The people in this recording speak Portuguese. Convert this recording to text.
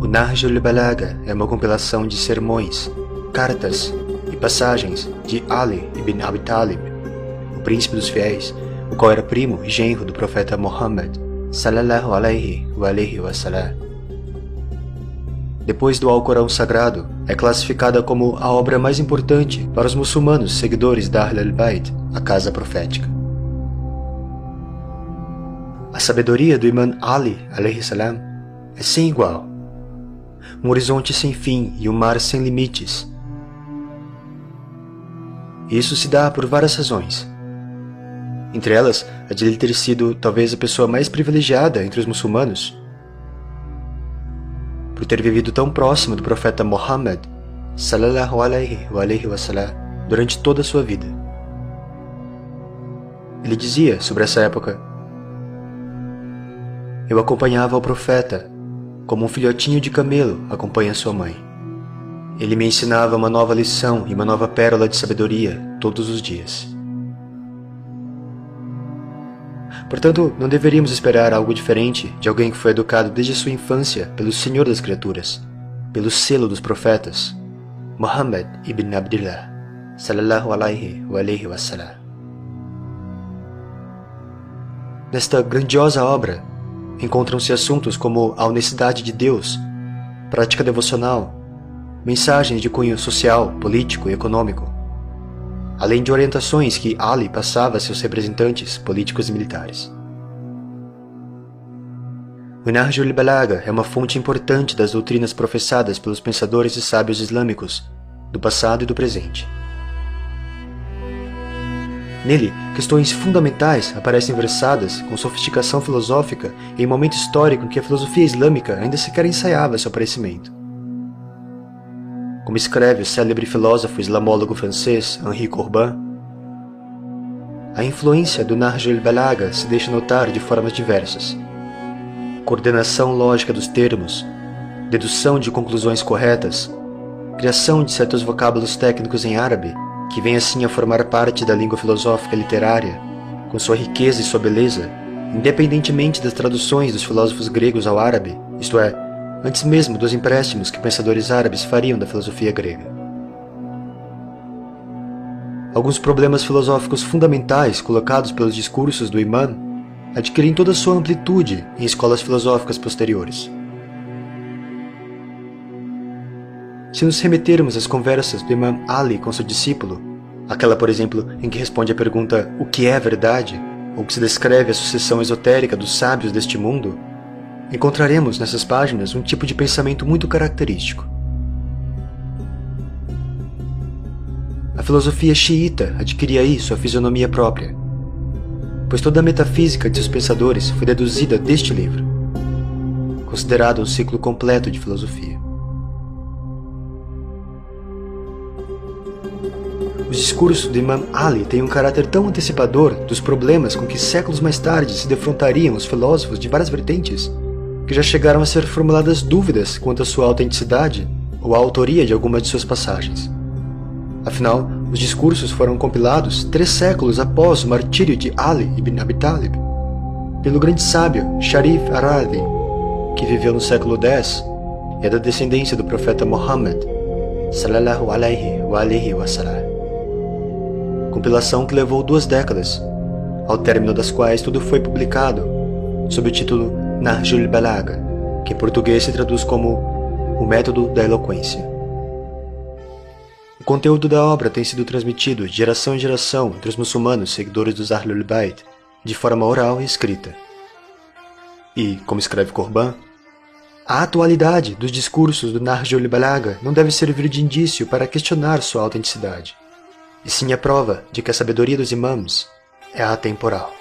O Nahjul Balagha é uma compilação de sermões, cartas e passagens de Ali ibn Abi Talib, o príncipe dos fiéis, o qual era primo e genro do profeta Muhammad, sallallahu alaihi wa alaihi wasallam. Depois do Alcorão Sagrado, é classificada como a obra mais importante para os muçulmanos seguidores da Ahl al-Bayt, a casa profética. A sabedoria do Imam Ali salam, é sem igual. Um horizonte sem fim e um mar sem limites. Isso se dá por várias razões. Entre elas, a de ele ter sido talvez a pessoa mais privilegiada entre os muçulmanos, por ter vivido tão próximo do profeta Muhammad sallallahu alaihi wa alaihi wasallam durante toda a sua vida. Ele dizia sobre essa época: Eu acompanhava o profeta como um filhotinho de camelo acompanha sua mãe. Ele me ensinava uma nova lição e uma nova pérola de sabedoria todos os dias. Portanto, não deveríamos esperar algo diferente de alguém que foi educado desde sua infância pelo Senhor das criaturas, pelo selo dos profetas, Muhammad ibn Abdullah, sallallahu alaihi wa alaihi. Nesta grandiosa obra, encontram-se assuntos como a honestidade de Deus, prática devocional, mensagens de cunho social, político e econômico, além de orientações que Ali passava a seus representantes políticos e militares. O Nahjul Balagha é uma fonte importante das doutrinas professadas pelos pensadores e sábios islâmicos do passado e do presente. Nele, questões fundamentais aparecem versadas com sofisticação filosófica em um momento histórico em que a filosofia islâmica ainda sequer ensaiava seu aparecimento. Como escreve o célebre filósofo islamólogo francês Henri Corbin, a influência do Nahjul Balagha se deixa notar de formas diversas. Coordenação lógica dos termos, dedução de conclusões corretas, criação de certos vocábulos técnicos em árabe que vem assim a formar parte da língua filosófica literária, com sua riqueza e sua beleza, independentemente das traduções dos filósofos gregos ao árabe, isto é, antes mesmo dos empréstimos que pensadores árabes fariam da filosofia grega. Alguns problemas filosóficos fundamentais colocados pelos discursos do imã adquirem toda sua amplitude em escolas filosóficas posteriores. Se nos remetermos às conversas do Imam Ali com seu discípulo, aquela, por exemplo, em que responde à pergunta o que é verdade, ou que se descreve a sucessão esotérica dos sábios deste mundo, encontraremos nessas páginas um tipo de pensamento muito característico. A filosofia xiita adquiria aí sua fisionomia própria, pois toda a metafísica de seus pensadores foi deduzida deste livro, considerado um ciclo completo de filosofia. Os discursos de Imam Ali têm um caráter tão antecipador dos problemas com que séculos mais tarde se defrontariam os filósofos de várias vertentes, que já chegaram a ser formuladas dúvidas quanto à sua autenticidade ou à autoria de algumas de suas passagens. Afinal, os discursos foram compilados três séculos após o martírio de Ali ibn Abi Talib, pelo grande sábio Sharif Aradi, que viveu no século X e é da descendência do profeta Muhammad, sallallahu alaihi wa alihi wasallam compilação que levou duas décadas, ao término das quais tudo foi publicado, sob o título Nahjul Balagha, que em português se traduz como O Método da Eloquência. O conteúdo da obra tem sido transmitido de geração em geração entre os muçulmanos seguidores dos Ahlul Bayt, de forma oral e escrita. E, como escreve Corban, a atualidade dos discursos do Nahjul Balagha não deve servir de indício para questionar sua autenticidade e sim a prova de que a sabedoria dos imãs é atemporal.